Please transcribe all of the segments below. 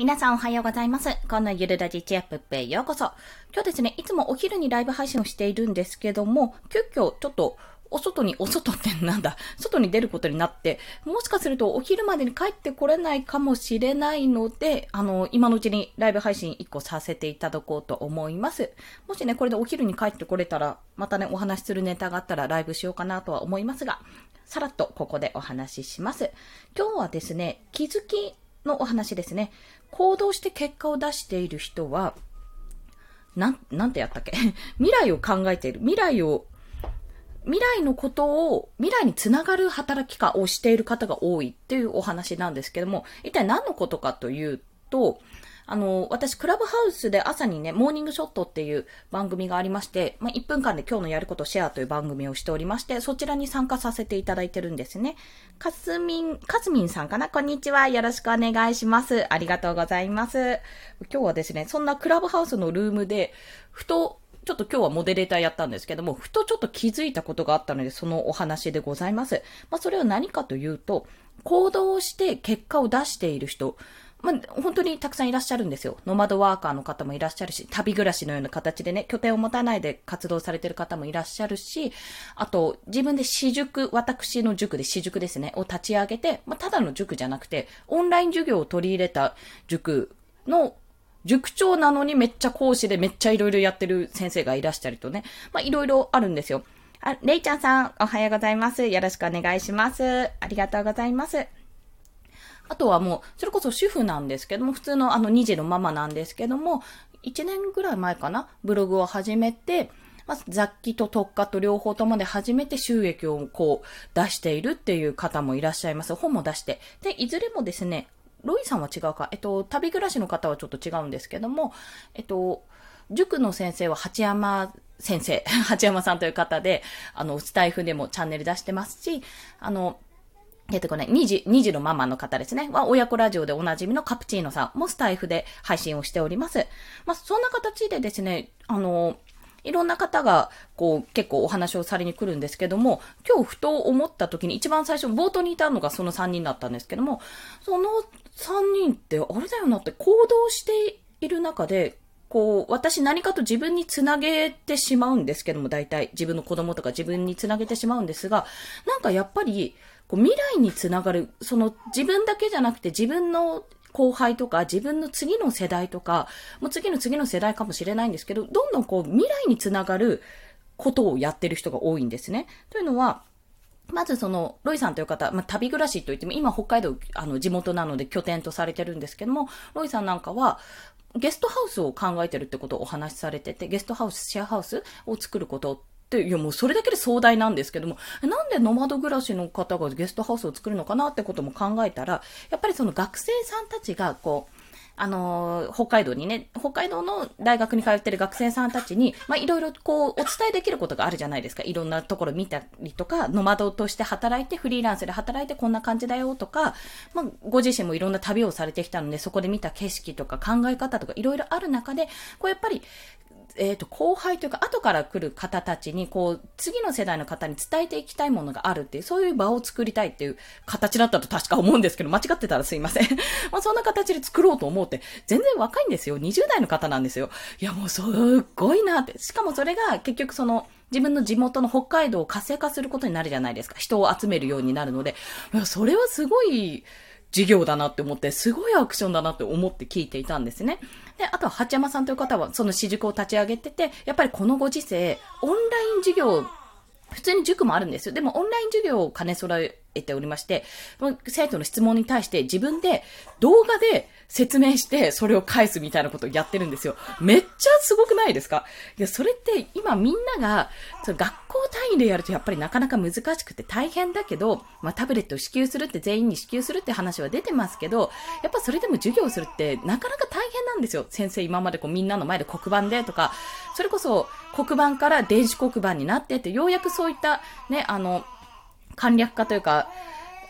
皆さんおはようございます。このゆるラジチアップへようこそ。今日ですね、いつもお昼にライブ配信をしているんですけども、急遽ちょっとお外に、お外ってなんだ、外に出ることになって、もしかするとお昼までに帰ってこれないかもしれないので、あの、今のうちにライブ配信1個させていただこうと思います。もしね、これでお昼に帰ってこれたら、またね、お話しするネタがあったらライブしようかなとは思いますが、さらっとここでお話しします。今日はですね、気づきのお話ですね。行動して結果を出している人は、なん、なんてやったっけ？未来を考えている。未来を、未来のことを、未来につながる働きかをしている方が多いっていうお話なんですけども、一体何のことかというと、あの、私、クラブハウスで朝にね、モーニングショットっていう番組がありまして、まあ、1分間で今日のやることシェアという番組をしておりまして、そちらに参加させていただいてるんですね。かすみん、かすみんさんかな？こんにちは。よろしくお願いします。ありがとうございます。今日はですね、そんなクラブハウスのルームで、ふと、ちょっと今日はモデレーターやったんですけども、ふとちょっと気づいたことがあったので、そのお話でございます。まあ、それは何かというと、行動して結果を出している人、まあ、本当にたくさんいらっしゃるんですよ。ノマドワーカーの方もいらっしゃるし、旅暮らしのような形でね、拠点を持たないで活動されてる方もいらっしゃるし、あと、自分で私塾、私の塾で私塾ですね、を立ち上げて、まあ、ただの塾じゃなくて、オンライン授業を取り入れた塾の塾長なのにめっちゃ講師でめっちゃいろいろやってる先生がいらっしたりとね、まあ、いろいろあるんですよ。あ、れいちゃんさん、おはようございます。よろしくお願いします。ありがとうございます。あとはもう、それこそ主婦なんですけども、普通のあの2児のママなんですけども、1年ぐらい前かな、ブログを始めて、まず雑記と特化と両方ともで初めて収益をこう出しているっていう方もいらっしゃいます。本も出して。で、いずれもですね、ロイさんは違うか。えっと、旅暮らしの方はちょっと違うんですけども、えっと、塾の先生は八山先生、八山さんという方で、あの、スタイフでもチャンネル出してますし、あの、出てこない、2時、2時のママの方ですね。は、親子ラジオでおなじみのカプチーノさんもスタイフで配信をしております。まあ、そんな形でですね、あの、いろんな方が、こう、結構お話をされに来るんですけども、今日ふと思った時に一番最初、冒頭にいたのがその3人だったんですけども、その3人って、あれだよなって行動している中で、こう、私何かと自分につなげてしまうんですけども、大体自分の子供とか自分につなげてしまうんですが、なんかやっぱり、こう未来につながる、その自分だけじゃなくて自分の後輩とか自分の次の世代とか、もう次の次の世代かもしれないんですけど、どんどんこう未来につながることをやってる人が多いんですね。というのは、まずその、ロイさんという方、まあ、旅暮らしといっても、今北海道、あの、地元なので拠点とされてるんですけども、ロイさんなんかは、ゲストハウスを考えてるってことをお話しされてて、ゲストハウス、シェアハウスを作ることって、いやもうそれだけで壮大なんですけども、なんでノマド暮らしの方がゲストハウスを作るのかなってことも考えたら、やっぱりその学生さんたちが、こう、あの、北海道にね、北海道の大学に通ってる学生さんたちに、まあ、いろいろこう、お伝えできることがあるじゃないですか。いろんなところ見たりとか、ノマドとして働いて、フリーランスで働いてこんな感じだよとか、ま、ご自身もいろんな旅をされてきたので、そこで見た景色とか考え方とかいろいろある中で、こうやっぱり、えっ、ー、と、後輩というか、後から来る方たちに、こう、次の世代の方に伝えていきたいものがあるっていう、そういう場を作りたいっていう形だったと確か思うんですけど、間違ってたらすいません。まあ、そんな形で作ろうと思うって、全然若いんですよ。20代の方なんですよ。いや、もうすっごいなって。しかもそれが結局その、自分の地元の北海道を活性化することになるじゃないですか。人を集めるようになるので。いや、それはすごい、事業だなって思って、すごいアクションだなって思って聞いていたんですね。で、あとは、八山さんという方は、その私塾を立ち上げてて、やっぱりこのご時世、オンライン授業、普通に塾もあるんですよ。でも、オンライン授業を兼ね揃えておりまして、生徒の質問に対して自分で動画で説明してそれを返すみたいなことをやってるんですよ。めっちゃすごくないですか？いや、それって今みんなが、その学校単位でやるとやっぱりなかなか難しくて大変だけど、まあタブレットを支給するって全員に支給するって話は出てますけど、やっぱそれでも授業するってなかなか大変なんですよ。先生今までこうみんなの前で黒板でとか、それこそ黒板から電子黒板になってって、ようやくそういったね、あの、簡略化というか、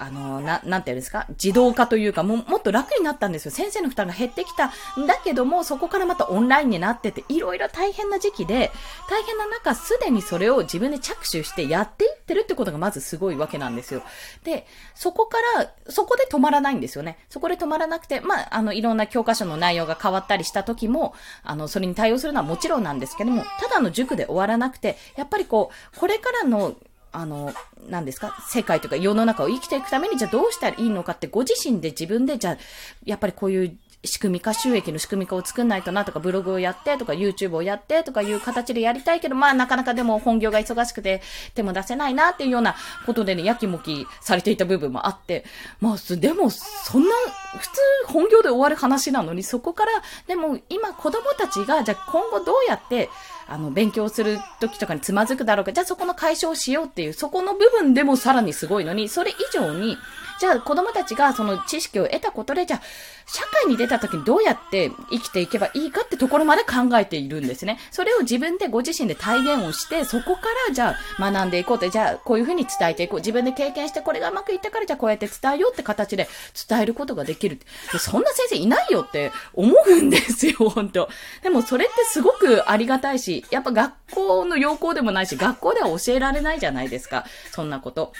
あの、な、なんていうんですか？自動化というか、も、もっと楽になったんですよ。先生の負担が減ってきたんだけども、そこからまたオンラインになってて、いろいろ大変な時期で、大変な中、すでにそれを自分で着手してやっていってるってことがまずすごいわけなんですよ。で、そこから、そこで止まらないんですよね。そこで止まらなくて、まあ、あの、いろんな教科書の内容が変わったりした時も、あの、それに対応するのはもちろんなんですけども、ただの塾で終わらなくて、やっぱりこう、これからのあの、何ですか？世界とか世の中を生きていくために、じゃあどうしたらいいのかって、ご自身で自分で、じゃあ、やっぱりこういう仕組み化、収益の仕組み化を作んないとなとか、ブログをやってとか、YouTube をやってとかいう形でやりたいけど、まあなかなかでも本業が忙しくて手も出せないなっていうようなことでね、やきもきされていた部分もあって、まあ、でも、そんな、普通本業で終わる話なのに、そこから、でも今子供たちが、じゃあ今後どうやって、あの、勉強する時とかにつまずくだろうか、じゃあそこの解消しようっていう、そこの部分でもさらにすごいのに、それ以上に、じゃあ子供たちがその知識を得たことで、じゃあ社会に出た時にどうやって生きていけばいいかってところまで考えているんですね。それを自分でご自身で体現をして、そこからじゃあ学んでいこうって、じゃあこういうふうに伝えていこう。自分で経験してこれがうまくいったからじゃあこうやって伝えようって形で伝えることができる。そんな先生いないよって思うんですよ、本当でもそれってすごくありがたいし、やっぱ学校の要項でもないし、学校では教えられないじゃないですか。そんなこと。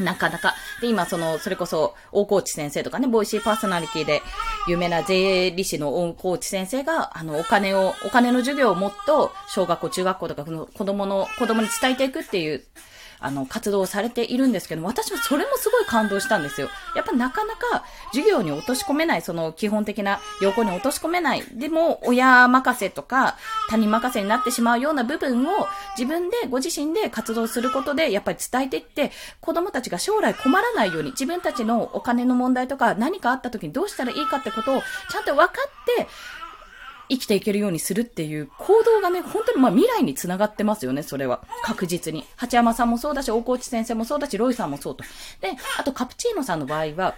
なかなか。で、今、その、それこそ、大河内先生とかね、ボイシーパーソナリティで、有名な税理士の大河内先生が、あの、お金を、お金の授業をもっと、小学校、中学校とか、の子供の、子供に伝えていくっていうあの、活動されているんですけども、私はそれもすごい感動したんですよ。やっぱなかなか授業に落とし込めない、その基本的な横に落とし込めない。でも、親任せとか他人任せになってしまうような部分を自分で、ご自身で活動することで、やっぱり伝えていって、子供たちが将来困らないように、自分たちのお金の問題とか何かあった時にどうしたらいいかってことをちゃんと分かって、生きていけるようにするっていう行動がね、本当にまあ未来につながってますよね、それは。確実に。八山さんもそうだし、大河内先生もそうだし、ロイさんもそうと。で、あとカプチーノさんの場合は、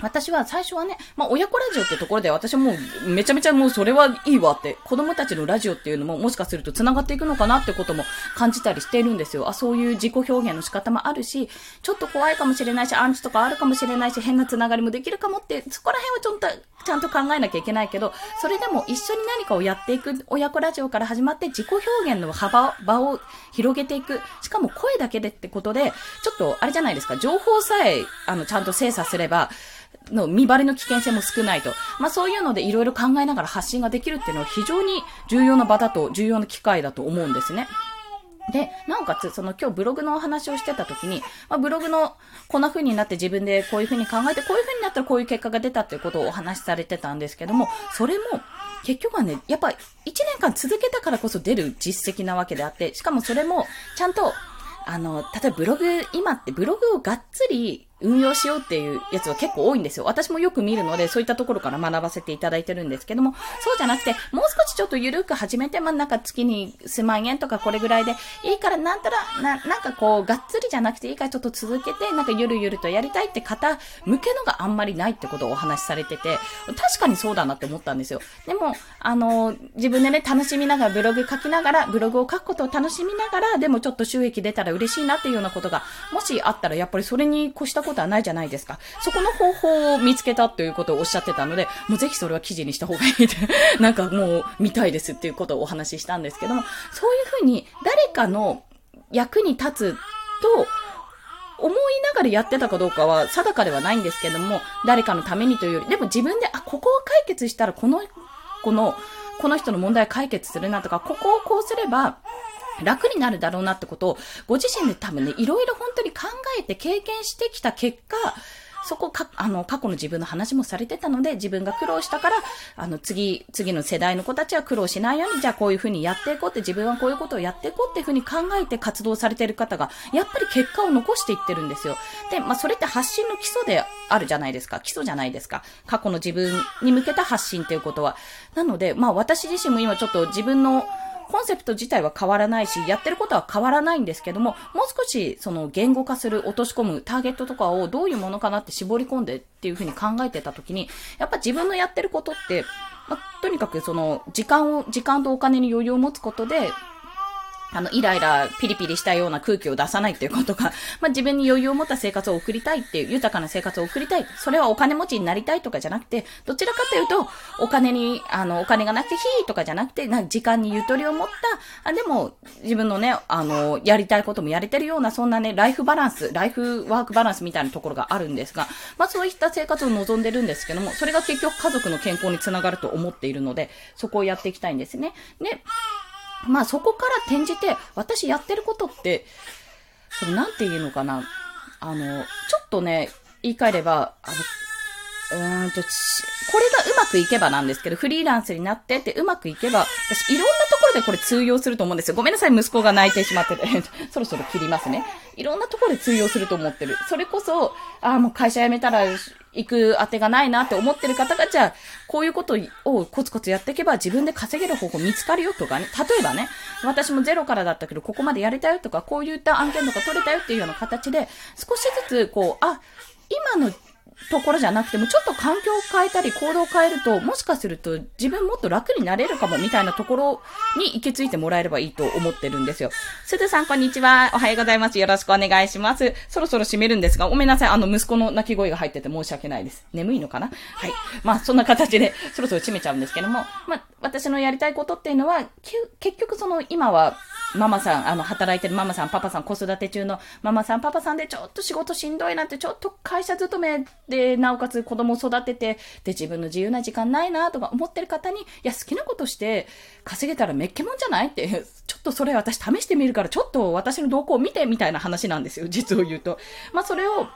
私は最初はね、まあ、親子ラジオってところで私はもうめちゃめちゃもうそれはいいわって、子供たちのラジオっていうのももしかすると繋がっていくのかなってことも感じたりしているんですよ。あ、そういう自己表現の仕方もあるし、ちょっと怖いかもしれないし、アンチとかあるかもしれないし、変な繋がりもできるかもって、そこら辺はちょっと、ちゃんと考えなきゃいけないけど、それでも一緒に何かをやっていく親子ラジオから始まって自己表現の幅、場を広げていく。しかも声だけでってことで、ちょっとあれじゃないですか、情報さえ、あの、ちゃんと精査すれば、の見バレの危険性も少ないと。まあそういうのでいろいろ考えながら発信ができるっていうのは非常に重要な場だと、重要な機会だと思うんですね。で、なおかつ、その今日ブログのお話をしてた時に、まあ、ブログのこんな風になって自分でこういう風に考えて、こういう風になったらこういう結果が出たっていうことをお話しされてたんですけども、それも結局はね、やっぱ1年間続けたからこそ出る実績なわけであって、しかもそれもちゃんとあの、例えばブログ、今ってブログをがっつり運用しようっていうやつは結構多いんですよ。私もよく見るので、そういったところから学ばせていただいてるんですけども、そうじゃなくて、もう少しちょっと緩く始めて、まあ、なんか月に数万円とかこれぐらいでいいから、なんたら、な、なんかこう、がっつりじゃなくていいからちょっと続けて、なんかゆるゆるとやりたいって方向けのがあんまりないってことをお話しされてて、確かにそうだなって思ったんですよ。でも、あの、自分でね、楽しみながらブログ書きながら、ブログを書くことを楽しみながら、でもちょっと収益出たら嬉しいなっていうようなことが、もしあったら、やっぱりそれに越したことことはないじゃないですか。そこの方法を見つけたということをおっしゃってたので、もうぜひそれは記事にした方がいいって、なんかもう見たいですっていうことをお話ししたんですけども、そういうふうに誰かの役に立つと、思いながらやってたかどうかは定かではないんですけども、誰かのためにというより、でも自分で、あ、ここを解決したらこの、この、この人の問題解決するなとか、ここをこうすれば、楽になるだろうなってことを、ご自身で多分ね、いろいろ本当に考えて経験してきた結果、そこか、あの、過去の自分の話もされてたので、自分が苦労したから、あの、次、次の世代の子たちは苦労しないように、じゃあこういうふうにやっていこうって、自分はこういうことをやっていこうっていうふうに考えて活動されてる方が、やっぱり結果を残していってるんですよ。で、まあ、それって発信の基礎であるじゃないですか。基礎じゃないですか。過去の自分に向けた発信っていうことは。なので、まあ、私自身も今ちょっと自分の、コンセプト自体は変わらないし、やってることは変わらないんですけども、もう少しその言語化する、落とし込むターゲットとかをどういうものかなって絞り込んでっていうふうに考えてた時に、やっぱ自分のやってることって、まあ、とにかくその時間を、時間とお金に余裕を持つことで、あの、イライラ、ピリピリしたような空気を出さないっていうことが、まあ、自分に余裕を持った生活を送りたいっていう、豊かな生活を送りたい。それはお金持ちになりたいとかじゃなくて、どちらかというと、お金に、あの、お金がなくて、ひーとかじゃなくて、な時間にゆとりを持った、あ、でも、自分のね、あの、やりたいこともやれてるような、そんなね、ライフバランス、ライフワークバランスみたいなところがあるんですが、まあ、そういった生活を望んでるんですけども、それが結局家族の健康につながると思っているので、そこをやっていきたいんですね。で、まあそこから転じて、私やってることって、そのなんて言うのかな。あの、ちょっとね、言い換えれば、あの、うーんと、これがうまくいけばなんですけど、フリーランスになってってうまくいけば、私いろんなところでこれ通用すると思うんですよ。ごめんなさい、息子が泣いてしまってて。そろそろ切りますね。いろんなところで通用すると思ってる。それこそ、ああ、もう会社辞めたら行く当てがないなって思ってる方が、じゃあ、こういうことをコツコツやっていけば自分で稼げる方法見つかるよとかね。例えばね、私もゼロからだったけど、ここまでやれたよとか、こういった案件とか取れたよっていうような形で、少しずつ、こう、あ、今のところじゃなくても、ちょっと環境を変えたり行動を変えると、もしかすると自分もっと楽になれるかもみたいなところに行き着いてもらえればいいと思ってるんですよ。すずさんこんにちは。おはようございます。よろしくお願いします。そろそろ閉めるんですが、ごめんなさい。あの、息子の泣き声が入ってて申し訳ないです。眠いのかな？はい。まあ、そんな形で、そろそろ閉めちゃうんですけども、まあ、私のやりたいことっていうのは、結局その、今は、ママさん、あの、働いてるママさん、パパさん、子育て中のママさん、パパさんでちょっと仕事しんどいなって、ちょっと会社勤めで、なおかつ子供を育てて、で、自分の自由な時間ないなとか思ってる方に、いや、好きなことして稼げたらめっけもんじゃない？って、ちょっとそれ私試してみるから、ちょっと私の動向を見てみたいな話なんですよ、実を言うと。まあ、それを、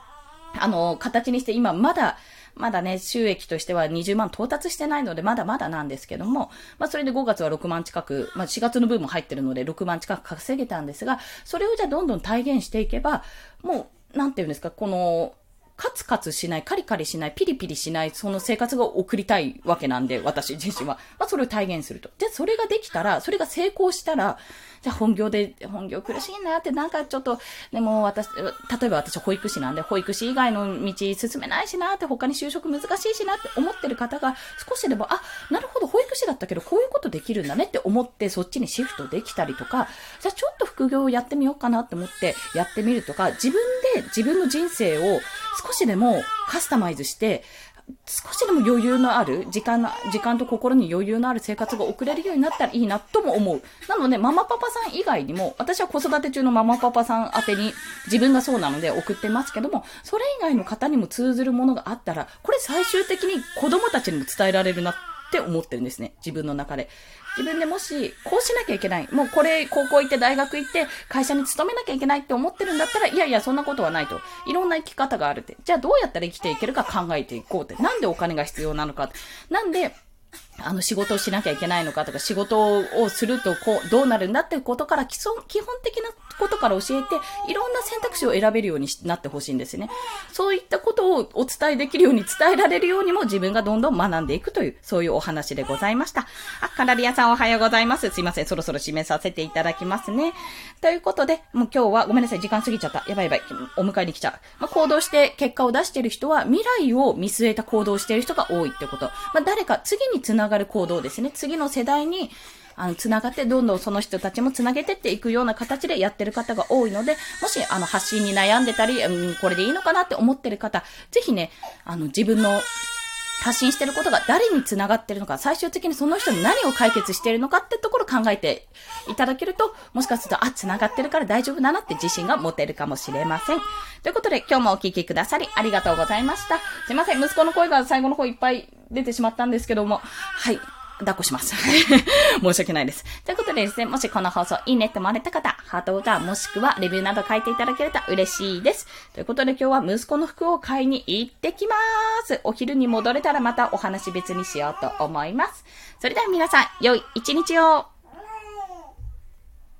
あの、形にして今まだ、まだね、収益としては20万到達してないので、まだまだなんですけども、まあそれで5月は6万近く、まあ4月の分も入ってるので6万近く稼げたんですが、それをじゃあどんどん体現していけば、もう、なんていうんですか、この、カツカツしない、カリカリしない、ピリピリしない、その生活が送りたいわけなんで、私自身は。まあ、それを体現すると。で、それができたら、それが成功したら、じゃあ本業で、本業苦しいなって、なんかちょっと、でも私、例えば私保育士なんで、保育士以外の道進めないしなって、他に就職難しいしなって思ってる方が、少しでも、あ、なるほど、保育士だったけど、こういうことできるんだねって思って、そっちにシフトできたりとか、じゃあちょっと副業をやってみようかなって思ってやってみるとか、自分で自分の人生を少しでもカスタマイズして、少しでも余裕のある、時間の、時間と心に余裕のある生活が送れるようになったらいいなとも思う。なので、ママパパさん以外にも、私は子育て中のママパパさん宛てに自分がそうなので送ってますけども、それ以外の方にも通ずるものがあったら、これ最終的に子供たちにも伝えられるなって思ってるんですね。自分の中で。自分でもし、こうしなきゃいけない。もうこれ、高校行って大学行って、会社に勤めなきゃいけないって思ってるんだったら、いやいや、そんなことはないと。いろんな生き方があるって。じゃあどうやったら生きていけるか考えていこうって。なんでお金が必要なのか。なんで、あの仕事をしなきゃいけないのかとか、仕事をするとこう、どうなるんだっていうことから、基礎、基本的なことから教えて、いろんな選択肢を選べるようになってほしいんですね。そういったことをお伝えできるように伝えられるようにも自分がどんどん学んでいくという、そういうお話でございました。あ、カラリアさんおはようございます。すいません、そろそろ締めさせていただきますね。ということで、もう今日はごめんなさい、時間過ぎちゃった。やばいやばい。お迎えに来ちゃう。まあ、行動して結果を出している人は、未来を見据えた行動をしている人が多いってこと。まあ、誰か次につなながる行動ですね。次の世代に、あの、つながって、どんどんその人たちもつなげてっていくような形でやってる方が多いので、もし、あの、発信に悩んでたり、うん、これでいいのかなって思ってる方、ぜひね、あの、自分の発信してることが誰に繋がってるのか、最終的にその人に何を解決してるのかってところを考えていただけると、もしかすると、あ、繋がってるから大丈夫だなって自信が持てるかもしれません。ということで、今日もお聴きくださりありがとうございました。すいません、息子の声が最後の方いっぱい出てしまったんですけども、はい。抱っこします。申し訳ないです。ということでですね、もしこの放送いいねって思われた方、ハートボタンもしくはレビューなど書いていただけると嬉しいです。ということで今日は息子の服を買いに行ってきまーす。お昼に戻れたらまたお話別にしようと思います。それでは皆さん、良い一日を